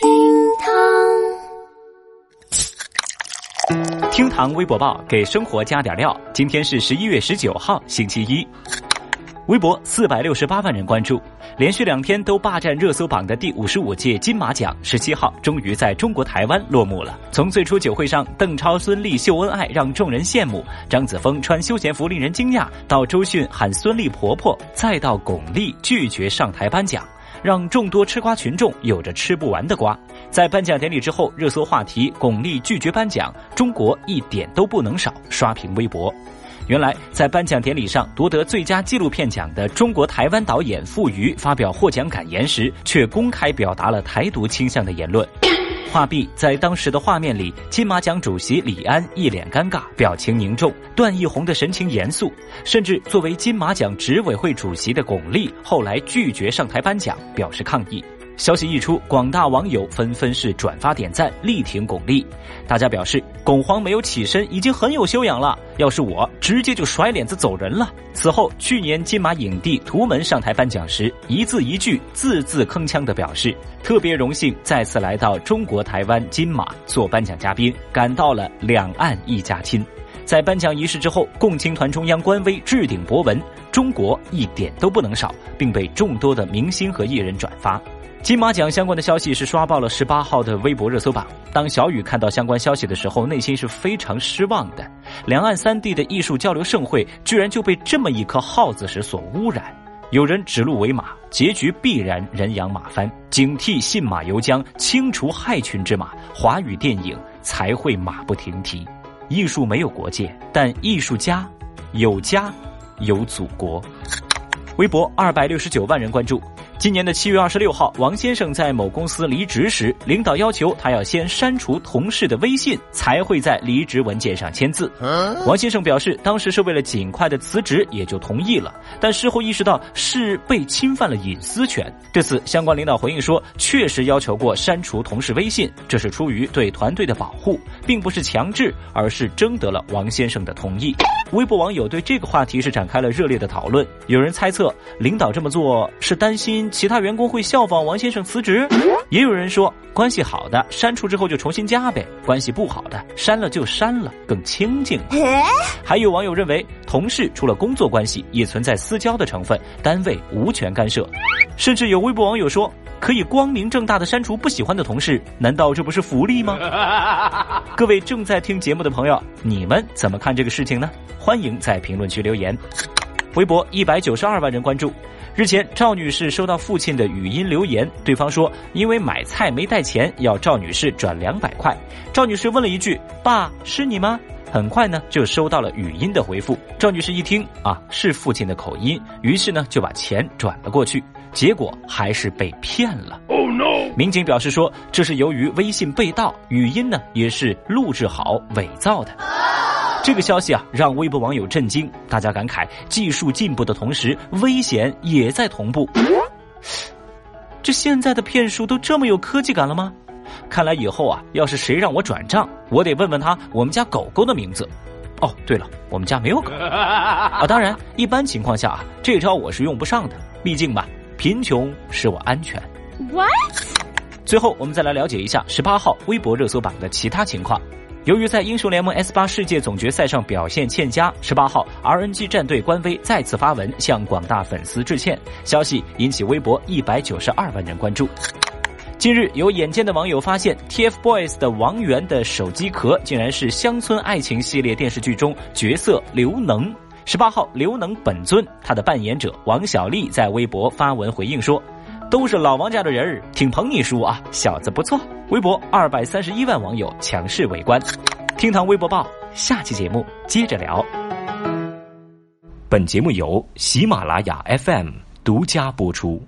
厅堂厅堂微博报给生活加点料。今天是十一月十九号，星期一。微博四百六十八万人关注，连续两天都霸占热搜榜的第五十五届金马奖，十七号终于在中国台湾落幕了。从最初酒会上邓超、孙俪秀恩爱让众人羡慕，张子枫穿休闲服令人惊讶，到周迅喊孙俪婆婆，再到巩俐拒绝上台颁奖。让众多吃瓜群众有着吃不完的瓜。在颁奖典礼之后，热搜话题“巩俐拒绝颁奖，中国一点都不能少”刷屏微博。原来，在颁奖典礼上夺得最佳纪录片奖的中国台湾导演傅余发表获奖感言时，却公开表达了台独倾向的言论。画壁在当时的画面里，金马奖主席李安一脸尴尬，表情凝重；段奕宏的神情严肃，甚至作为金马奖执委会主席的巩俐后来拒绝上台颁奖，表示抗议。消息一出，广大网友纷纷是转发点赞，力挺巩俐。大家表示，巩皇没有起身已经很有修养了，要是我，直接就甩脸子走人了。此后，去年金马影帝图门上台颁奖时，一字一句、字字铿锵地表示，特别荣幸再次来到中国台湾金马做颁奖嘉宾，感到了两岸一家亲。在颁奖仪式之后，共青团中央官微置顶博文：“中国一点都不能少”，并被众多的明星和艺人转发。金马奖相关的消息是刷爆了十八号的微博热搜榜。当小雨看到相关消息的时候，内心是非常失望的。两岸三地的艺术交流盛会，居然就被这么一颗耗子屎所污染。有人指鹿为马，结局必然人仰马翻。警惕信马由缰，清除害群之马，华语电影才会马不停蹄。艺术没有国界，但艺术家有家有祖国。微博二百六十九万人关注。今年的七月二十六号，王先生在某公司离职时，领导要求他要先删除同事的微信，才会在离职文件上签字。王先生表示，当时是为了尽快的辞职，也就同意了。但事后意识到是被侵犯了隐私权。对此，相关领导回应说，确实要求过删除同事微信，这是出于对团队的保护，并不是强制，而是征得了王先生的同意。微博网友对这个话题是展开了热烈的讨论，有人猜测领导这么做是担心。其他员工会效仿王先生辞职，也有人说关系好的删除之后就重新加呗，关系不好的删了就删了，更清静。还有网友认为，同事除了工作关系，也存在私交的成分，单位无权干涉。甚至有微博网友说，可以光明正大的删除不喜欢的同事，难道这不是福利吗？各位正在听节目的朋友，你们怎么看这个事情呢？欢迎在评论区留言。微博一百九十二万人关注。日前，赵女士收到父亲的语音留言，对方说因为买菜没带钱，要赵女士转两百块。赵女士问了一句：“爸，是你吗？”很快呢，就收到了语音的回复。赵女士一听啊，是父亲的口音，于是呢就把钱转了过去，结果还是被骗了。Oh no！民警表示说，这是由于微信被盗，语音呢也是录制好伪造的。这个消息啊，让微博网友震惊，大家感慨技术进步的同时，危险也在同步。这现在的骗术都这么有科技感了吗？看来以后啊，要是谁让我转账，我得问问他我们家狗狗的名字。哦，对了，我们家没有狗 啊。当然，一般情况下啊，这招我是用不上的，毕竟吧，贫穷使我安全。What？最后，我们再来了解一下十八号微博热搜榜的其他情况。由于在英雄联盟 S 八世界总决赛上表现欠佳，十八号 RNG 战队官微再次发文向广大粉丝致歉。消息引起微博一百九十二万人关注。近日，有眼尖的网友发现 TFBOYS 的王源的手机壳竟然是《乡村爱情》系列电视剧中角色刘能。十八号，刘能本尊他的扮演者王小利在微博发文回应说。都是老王家的人儿，挺捧你叔啊，小子不错。微博二百三十一万网友强势围观。厅堂微博报，下期节目接着聊。本节目由喜马拉雅 FM 独家播出。